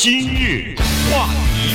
今日话题，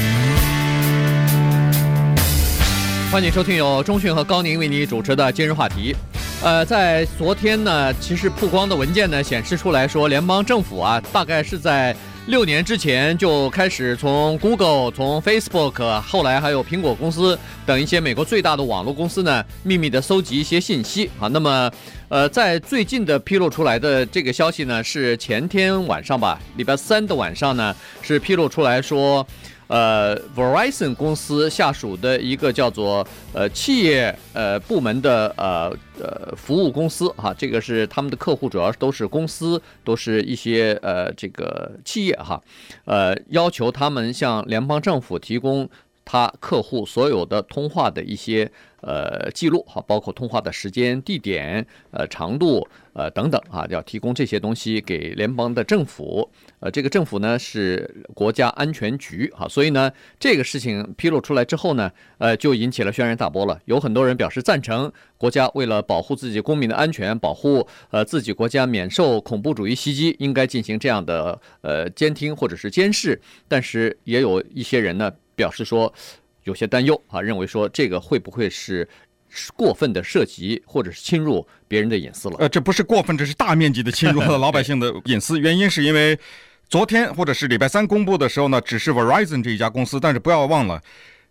欢迎收听由中讯和高宁为你主持的今日话题。呃，在昨天呢，其实曝光的文件呢显示出来说，联邦政府啊，大概是在六年之前就开始从 Google、从 Facebook，后来还有苹果公司等一些美国最大的网络公司呢，秘密的搜集一些信息啊。那么，呃，在最近的披露出来的这个消息呢，是前天晚上吧，礼拜三的晚上呢，是披露出来说。呃，Verizon 公司下属的一个叫做呃企业呃部门的呃呃服务公司哈，这个是他们的客户，主要都是公司，都是一些呃这个企业哈，呃要求他们向联邦政府提供他客户所有的通话的一些。呃，记录哈，包括通话的时间、地点、呃长度、呃等等啊，要提供这些东西给联邦的政府。呃，这个政府呢是国家安全局哈，所以呢，这个事情披露出来之后呢，呃，就引起了轩然大波了。有很多人表示赞成，国家为了保护自己公民的安全，保护呃自己国家免受恐怖主义袭击，应该进行这样的呃监听或者是监视。但是也有一些人呢表示说。有些担忧啊，认为说这个会不会是过分的涉及或者是侵入别人的隐私了？呃，这不是过分，这是大面积的侵入了老百姓的隐私。原因是因为昨天或者是礼拜三公布的时候呢，只是 Verizon 这一家公司，但是不要忘了，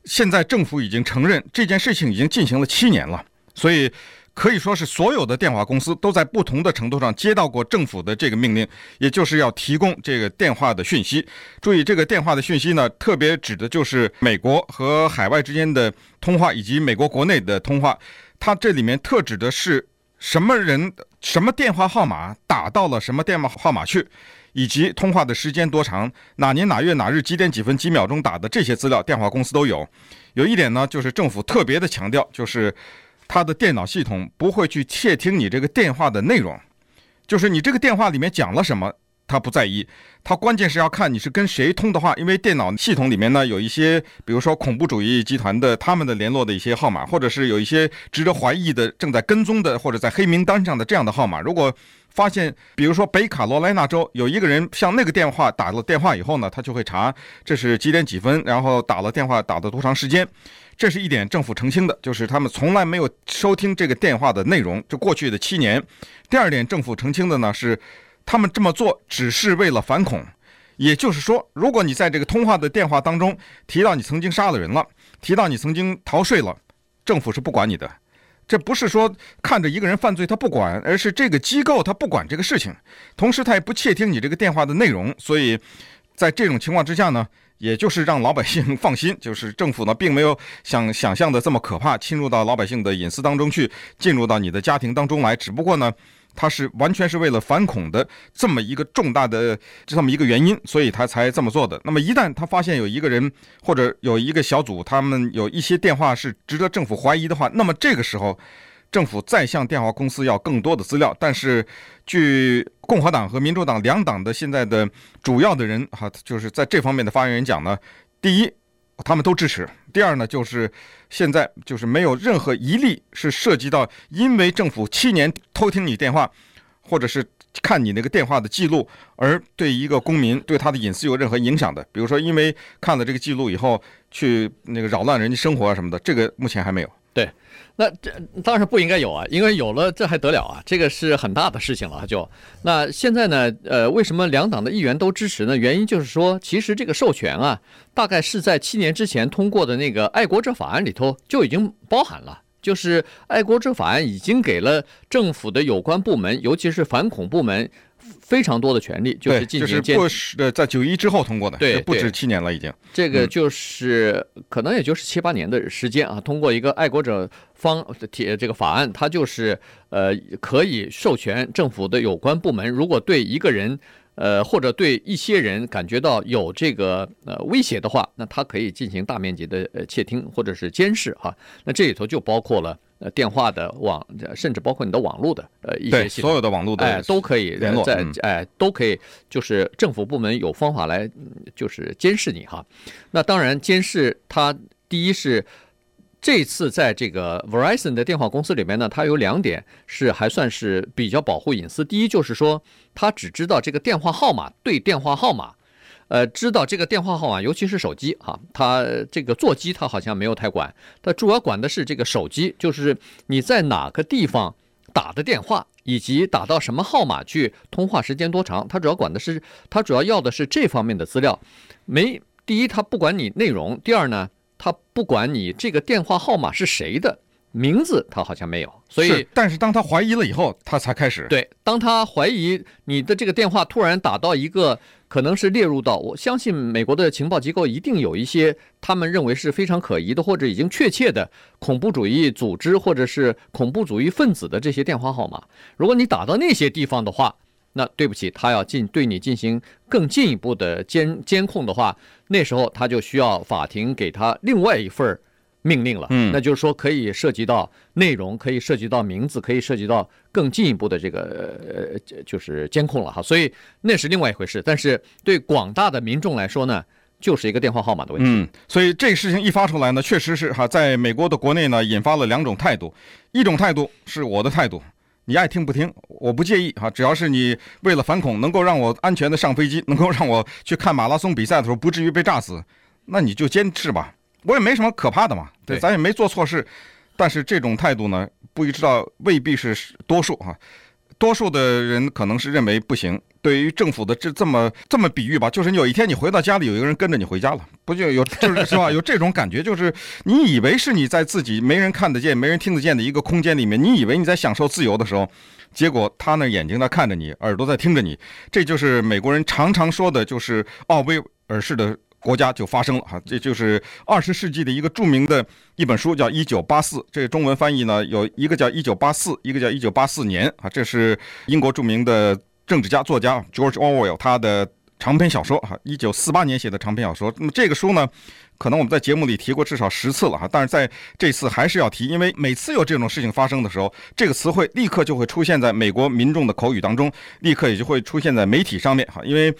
现在政府已经承认这件事情已经进行了七年了，所以。可以说是所有的电话公司都在不同的程度上接到过政府的这个命令，也就是要提供这个电话的讯息。注意，这个电话的讯息呢，特别指的就是美国和海外之间的通话以及美国国内的通话。它这里面特指的是什么人、什么电话号码打到了什么电话号码去，以及通话的时间多长、哪年哪月哪日几点几分几秒钟打的这些资料，电话公司都有。有一点呢，就是政府特别的强调，就是。他的电脑系统不会去窃听你这个电话的内容，就是你这个电话里面讲了什么，他不在意。他关键是要看你是跟谁通的话，因为电脑系统里面呢有一些，比如说恐怖主义集团的他们的联络的一些号码，或者是有一些值得怀疑的正在跟踪的或者在黑名单上的这样的号码。如果发现，比如说北卡罗来纳州有一个人向那个电话打了电话以后呢，他就会查这是几点几分，然后打了电话打了多长时间。这是一点政府澄清的，就是他们从来没有收听这个电话的内容，就过去的七年。第二点，政府澄清的呢是，他们这么做只是为了反恐，也就是说，如果你在这个通话的电话当中提到你曾经杀了人了，提到你曾经逃税了，政府是不管你的。这不是说看着一个人犯罪他不管，而是这个机构他不管这个事情，同时他也不窃听你这个电话的内容，所以在这种情况之下呢。也就是让老百姓放心，就是政府呢，并没有想想象的这么可怕，侵入到老百姓的隐私当中去，进入到你的家庭当中来。只不过呢，他是完全是为了反恐的这么一个重大的这么一个原因，所以他才这么做的。那么一旦他发现有一个人或者有一个小组，他们有一些电话是值得政府怀疑的话，那么这个时候。政府再向电话公司要更多的资料，但是据共和党和民主党两党的现在的主要的人哈，就是在这方面的发言人讲呢，第一，他们都支持；第二呢，就是现在就是没有任何一例是涉及到因为政府七年偷听你电话，或者是看你那个电话的记录，而对一个公民对他的隐私有任何影响的，比如说因为看了这个记录以后去那个扰乱人家生活啊什么的，这个目前还没有。对。那这当然不应该有啊，因为有了这还得了啊？这个是很大的事情了。就那现在呢，呃，为什么两党的议员都支持呢？原因就是说，其实这个授权啊，大概是在七年之前通过的那个爱国者法案里头就已经包含了，就是爱国者法案已经给了政府的有关部门，尤其是反恐部门。非常多的权利，就是进行监，就是呃，在九一之后通过的，对，不止七年了已经。这个就是可能也就是七八年的时间啊，通过一个爱国者方提这个法案，它就是呃可以授权政府的有关部门，如果对一个人呃或者对一些人感觉到有这个呃威胁的话，那他可以进行大面积的呃窃听或者是监视哈。那这里头就包括了。呃，电话的网，甚至包括你的网络的，呃，一些所有的网络的，哎，都可以联络，在哎，都可以，就是政府部门有方法来，就是监视你哈。那当然，监视它，第一是这次在这个 Verizon 的电话公司里面呢，它有两点是还算是比较保护隐私。第一就是说，它只知道这个电话号码对电话号码。呃，知道这个电话号码，尤其是手机哈，他这个座机他好像没有太管，他主要管的是这个手机，就是你在哪个地方打的电话，以及打到什么号码去，通话时间多长，他主要管的是，他主要要的是这方面的资料。没，第一，他不管你内容；第二呢，他不管你这个电话号码是谁的。名字他好像没有，所以但是当他怀疑了以后，他才开始。对，当他怀疑你的这个电话突然打到一个可能是列入到，我相信美国的情报机构一定有一些他们认为是非常可疑的或者已经确切的恐怖主义组织或者是恐怖主义分子的这些电话号码。如果你打到那些地方的话，那对不起，他要进对你进行更进一步的监监控的话，那时候他就需要法庭给他另外一份命令了，嗯，那就是说可以涉及到内容，可以涉及到名字，可以涉及到更进一步的这个呃，就是监控了哈，所以那是另外一回事。但是对广大的民众来说呢，就是一个电话号码的问题。嗯，所以这个事情一发出来呢，确实是哈，在美国的国内呢，引发了两种态度。一种态度是我的态度，你爱听不听，我不介意哈，只要是你为了反恐，能够让我安全的上飞机，能够让我去看马拉松比赛的时候不至于被炸死，那你就坚持吧。我也没什么可怕的嘛，对，咱也没做错事，但是这种态度呢，不知道未必是多数啊，多数的人可能是认为不行。对于政府的这这么这么比喻吧，就是你有一天你回到家里，有一个人跟着你回家了，不就有就是是吧？有这种感觉，就是你以为是你在自己没人看得见、没人听得见的一个空间里面，你以为你在享受自由的时候，结果他那眼睛在看着你，耳朵在听着你，这就是美国人常常说的，就是奥威尔式的。国家就发生了哈，这就是二十世纪的一个著名的一本书，叫《一九八四》。这中文翻译呢，有一个叫《一九八四》，一个叫《一九八四年》啊。这是英国著名的政治家、作家 George Orwell 他的长篇小说哈，一九四八年写的长篇小说。那么这个书呢，可能我们在节目里提过至少十次了哈，但是在这次还是要提，因为每次有这种事情发生的时候，这个词汇立刻就会出现在美国民众的口语当中，立刻也就会出现在媒体上面哈，因为。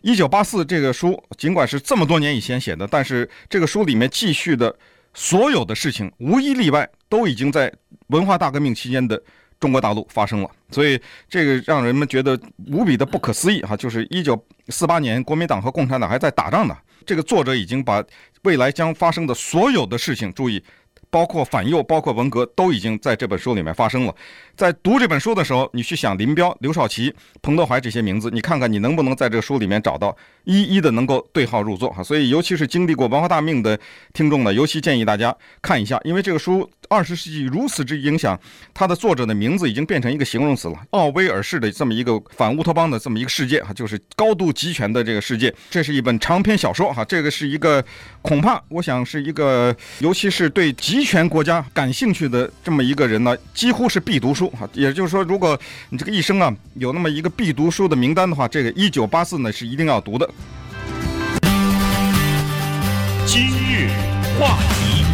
一九八四这个书，尽管是这么多年以前写的，但是这个书里面记叙的所有的事情，无一例外都已经在文化大革命期间的中国大陆发生了，所以这个让人们觉得无比的不可思议哈。就是一九四八年，国民党和共产党还在打仗呢，这个作者已经把未来将发生的所有的事情，注意，包括反右，包括文革，都已经在这本书里面发生了。在读这本书的时候，你去想林彪、刘少奇、彭德怀这些名字，你看看你能不能在这个书里面找到，一一的能够对号入座哈。所以，尤其是经历过文化大命的听众呢，尤其建议大家看一下，因为这个书二十世纪如此之影响，它的作者的名字已经变成一个形容词了。奥威尔式的这么一个反乌托邦的这么一个世界哈，就是高度集权的这个世界。这是一本长篇小说哈，这个是一个恐怕我想是一个，尤其是对集集权国家感兴趣的这么一个人呢，几乎是必读书。也就是说，如果你这个一生啊有那么一个必读书的名单的话，这个一九八四呢是一定要读的。今日话题，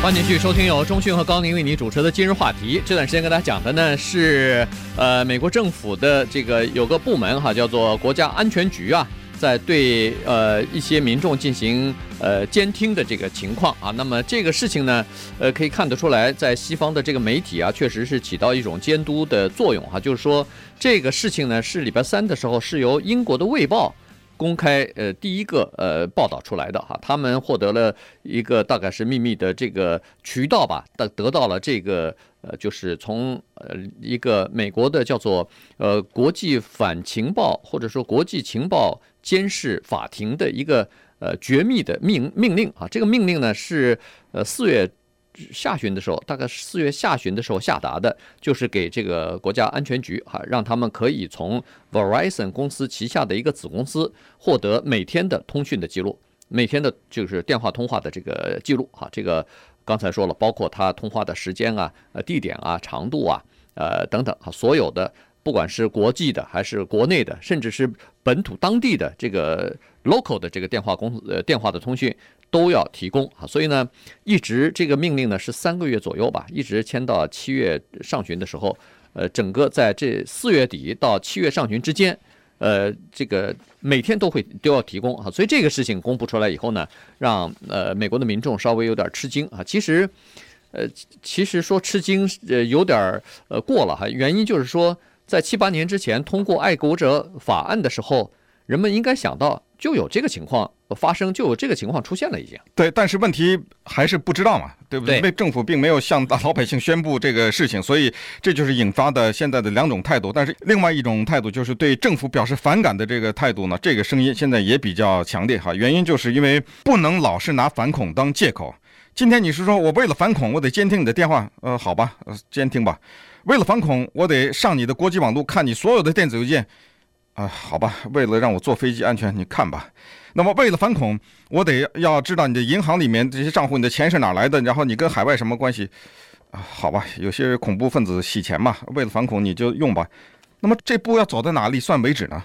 欢迎继续收听由中讯和高宁为你主持的今日话题。这段时间跟大家讲的呢是，呃，美国政府的这个有个部门哈，叫做国家安全局啊。在对呃一些民众进行呃监听的这个情况啊，那么这个事情呢，呃可以看得出来，在西方的这个媒体啊，确实是起到一种监督的作用哈。就是说，这个事情呢，是礼拜三的时候是由英国的《卫报》公开呃第一个呃报道出来的哈。他们获得了一个大概是秘密的这个渠道吧，得得到了这个呃就是从呃一个美国的叫做呃国际反情报或者说国际情报。监视法庭的一个呃绝密的命命令啊，这个命令呢是呃四月下旬的时候，大概四月下旬的时候下达的，就是给这个国家安全局哈，让他们可以从 Verizon 公司旗下的一个子公司获得每天的通讯的记录，每天的就是电话通话的这个记录哈。这个刚才说了，包括他通话的时间啊、呃地点啊、长度啊、呃等等哈，所有的。不管是国际的还是国内的，甚至是本土当地的这个 local 的这个电话公呃电话的通讯都要提供啊，所以呢，一直这个命令呢是三个月左右吧，一直签到七月上旬的时候，呃，整个在这四月底到七月上旬之间，呃，这个每天都会都要提供啊，所以这个事情公布出来以后呢，让呃美国的民众稍微有点吃惊啊，其实，呃，其实说吃惊呃有点呃过了哈，原因就是说。在七八年之前通过爱国者法案的时候，人们应该想到就有这个情况发生，就有这个情况出现了已经。对，但是问题还是不知道嘛，对不对？因为政府并没有向老百姓宣布这个事情，所以这就是引发的现在的两种态度。但是另外一种态度就是对政府表示反感的这个态度呢，这个声音现在也比较强烈哈。原因就是因为不能老是拿反恐当借口。今天你是说我为了反恐，我得监听你的电话，呃，好吧，呃，监听吧。为了反恐，我得上你的国际网络看你所有的电子邮件。啊，好吧，为了让我坐飞机安全，你看吧。那么为了反恐，我得要知道你的银行里面这些账户，你的钱是哪来的，然后你跟海外什么关系？啊，好吧，有些恐怖分子洗钱嘛，为了反恐你就用吧。那么这步要走到哪里算为止呢？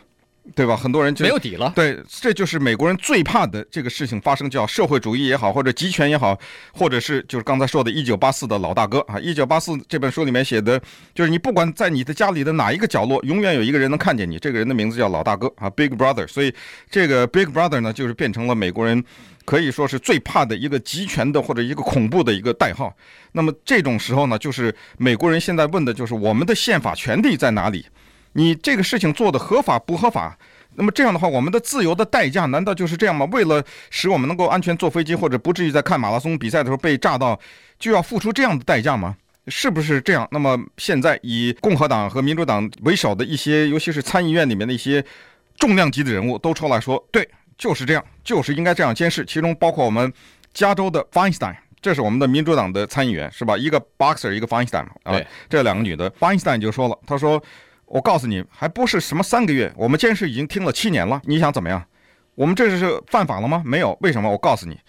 对吧？很多人就没有底了。对，这就是美国人最怕的这个事情发生，叫社会主义也好，或者集权也好，或者是就是刚才说的《1984》的老大哥啊，《1984》这本书里面写的，就是你不管在你的家里的哪一个角落，永远有一个人能看见你，这个人的名字叫老大哥啊，Big Brother。所以这个 Big Brother 呢，就是变成了美国人可以说是最怕的一个集权的或者一个恐怖的一个代号。那么这种时候呢，就是美国人现在问的就是我们的宪法权利在哪里？你这个事情做的合法不合法？那么这样的话，我们的自由的代价难道就是这样吗？为了使我们能够安全坐飞机，或者不至于在看马拉松比赛的时候被炸到，就要付出这样的代价吗？是不是这样？那么现在以共和党和民主党为首的一些，尤其是参议院里面的一些重量级的人物都出来说，对，就是这样，就是应该这样监视。其中包括我们加州的 Feinstein，这是我们的民主党的参议员，是吧？一个 Boxer，一个 Feinstein 啊，这两个女的，Feinstein 就说了，她说。我告诉你，还不是什么三个月，我们监视已经听了七年了。你想怎么样？我们这是犯法了吗？没有。为什么？我告诉你，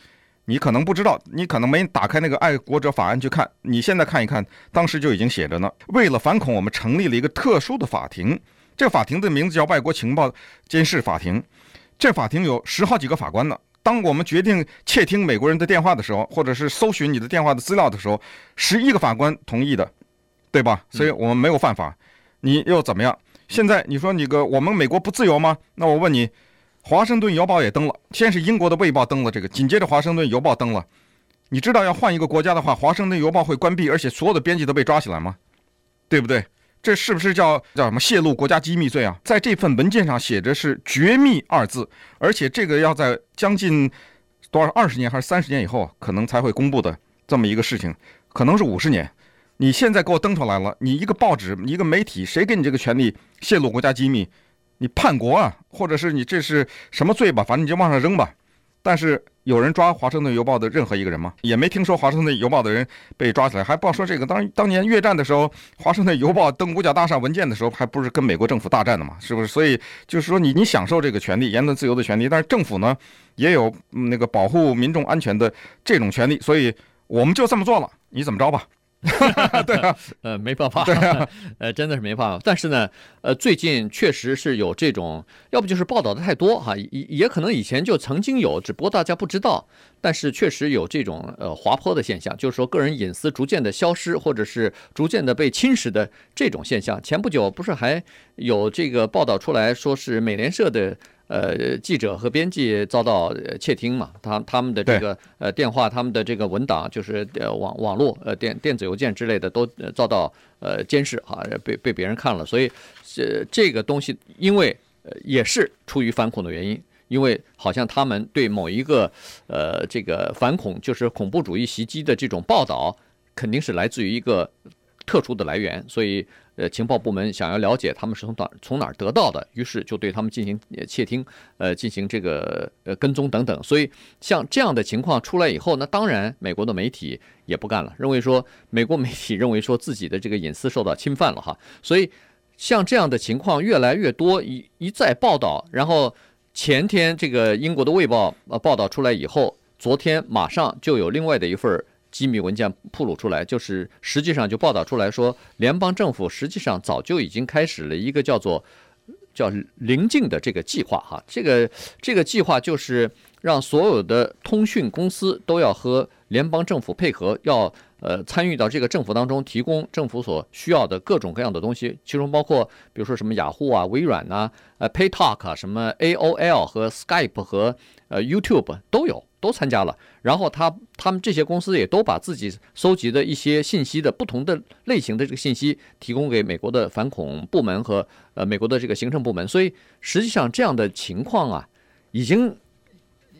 你可能不知道，你可能没打开那个爱国者法案去看。你现在看一看，当时就已经写着呢。为了反恐，我们成立了一个特殊的法庭。这法庭的名字叫外国情报监视法庭。这法庭有十好几个法官呢。当我们决定窃听美国人的电话的时候，或者是搜寻你的电话的资料的时候，十一个法官同意的，对吧？所以我们没有犯法。你又怎么样？现在你说你个我们美国不自由吗？那我问你，《华盛顿邮报》也登了，先是英国的《卫报》登了这个，紧接着《华盛顿邮报》登了。你知道要换一个国家的话，《华盛顿邮报》会关闭，而且所有的编辑都被抓起来吗？对不对？这是不是叫叫什么泄露国家机密罪啊？在这份文件上写着是“绝密”二字，而且这个要在将近多少二十年还是三十年以后可能才会公布的这么一个事情，可能是五十年。你现在给我登出来了，你一个报纸，一个媒体，谁给你这个权利泄露国家机密？你叛国啊，或者是你这是什么罪吧？反正你就往上扔吧。但是有人抓《华盛顿邮报》的任何一个人吗？也没听说《华盛顿邮报》的人被抓起来。还不要说这个，当当年越战的时候，《华盛顿邮报》登五角大厦文件的时候，还不是跟美国政府大战的嘛？是不是？所以就是说你，你你享受这个权利，言论自由的权利，但是政府呢，也有那个保护民众安全的这种权利。所以我们就这么做了，你怎么着吧？对啊，呃，没办法，对啊，呃，真的是没办法。但是呢，呃，最近确实是有这种，要不就是报道的太多哈，也也可能以前就曾经有，只不过大家不知道。但是确实有这种呃滑坡的现象，就是说个人隐私逐渐的消失，或者是逐渐的被侵蚀的这种现象。前不久不是还有这个报道出来说是美联社的。呃，记者和编辑遭到窃听嘛，他他们的这个呃电话，他们的这个文档，就是呃网网络呃电电子邮件之类的都遭到呃监视哈，被被别人看了，所以这这个东西，因为呃也是出于反恐的原因，因为好像他们对某一个呃这个反恐就是恐怖主义袭击的这种报道，肯定是来自于一个特殊的来源，所以。呃，情报部门想要了解他们是从哪从哪儿得到的，于是就对他们进行窃听，呃，进行这个呃跟踪等等。所以像这样的情况出来以后，那当然美国的媒体也不干了，认为说美国媒体认为说自己的这个隐私受到侵犯了哈。所以像这样的情况越来越多，一一再报道，然后前天这个英国的卫报呃报道出来以后，昨天马上就有另外的一份。机密文件暴露出来，就是实际上就报道出来说，联邦政府实际上早就已经开始了一个叫做叫棱镜的这个计划哈，这个这个计划就是让所有的通讯公司都要和联邦政府配合，要呃参与到这个政府当中，提供政府所需要的各种各样的东西，其中包括比如说什么雅虎啊、微软呐、呃 PayTalk 啊、什么 AOL 和 Skype 和呃 YouTube 都有。都参加了，然后他他们这些公司也都把自己收集的一些信息的不同的类型的这个信息提供给美国的反恐部门和呃美国的这个行政部门，所以实际上这样的情况啊，已经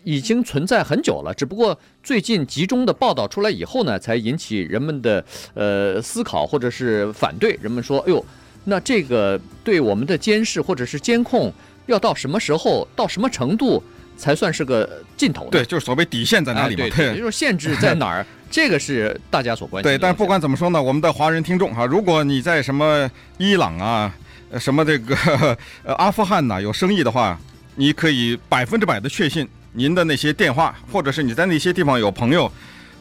已经存在很久了，只不过最近集中的报道出来以后呢，才引起人们的呃思考或者是反对。人们说，哎呦，那这个对我们的监视或者是监控要到什么时候，到什么程度？才算是个尽头。对，就是所谓底线在哪里嘛？对，也就是限制在哪儿，这个是大家所关心的。对，但不管怎么说呢，我们的华人听众哈，如果你在什么伊朗啊、什么这个呃 阿富汗呐有生意的话，你可以百分之百的确信，您的那些电话，或者是你在那些地方有朋友，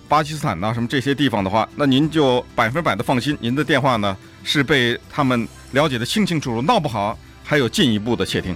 巴基斯坦呐什么这些地方的话，那您就百分之百的放心，您的电话呢是被他们了解的清清楚楚，闹不好还有进一步的窃听。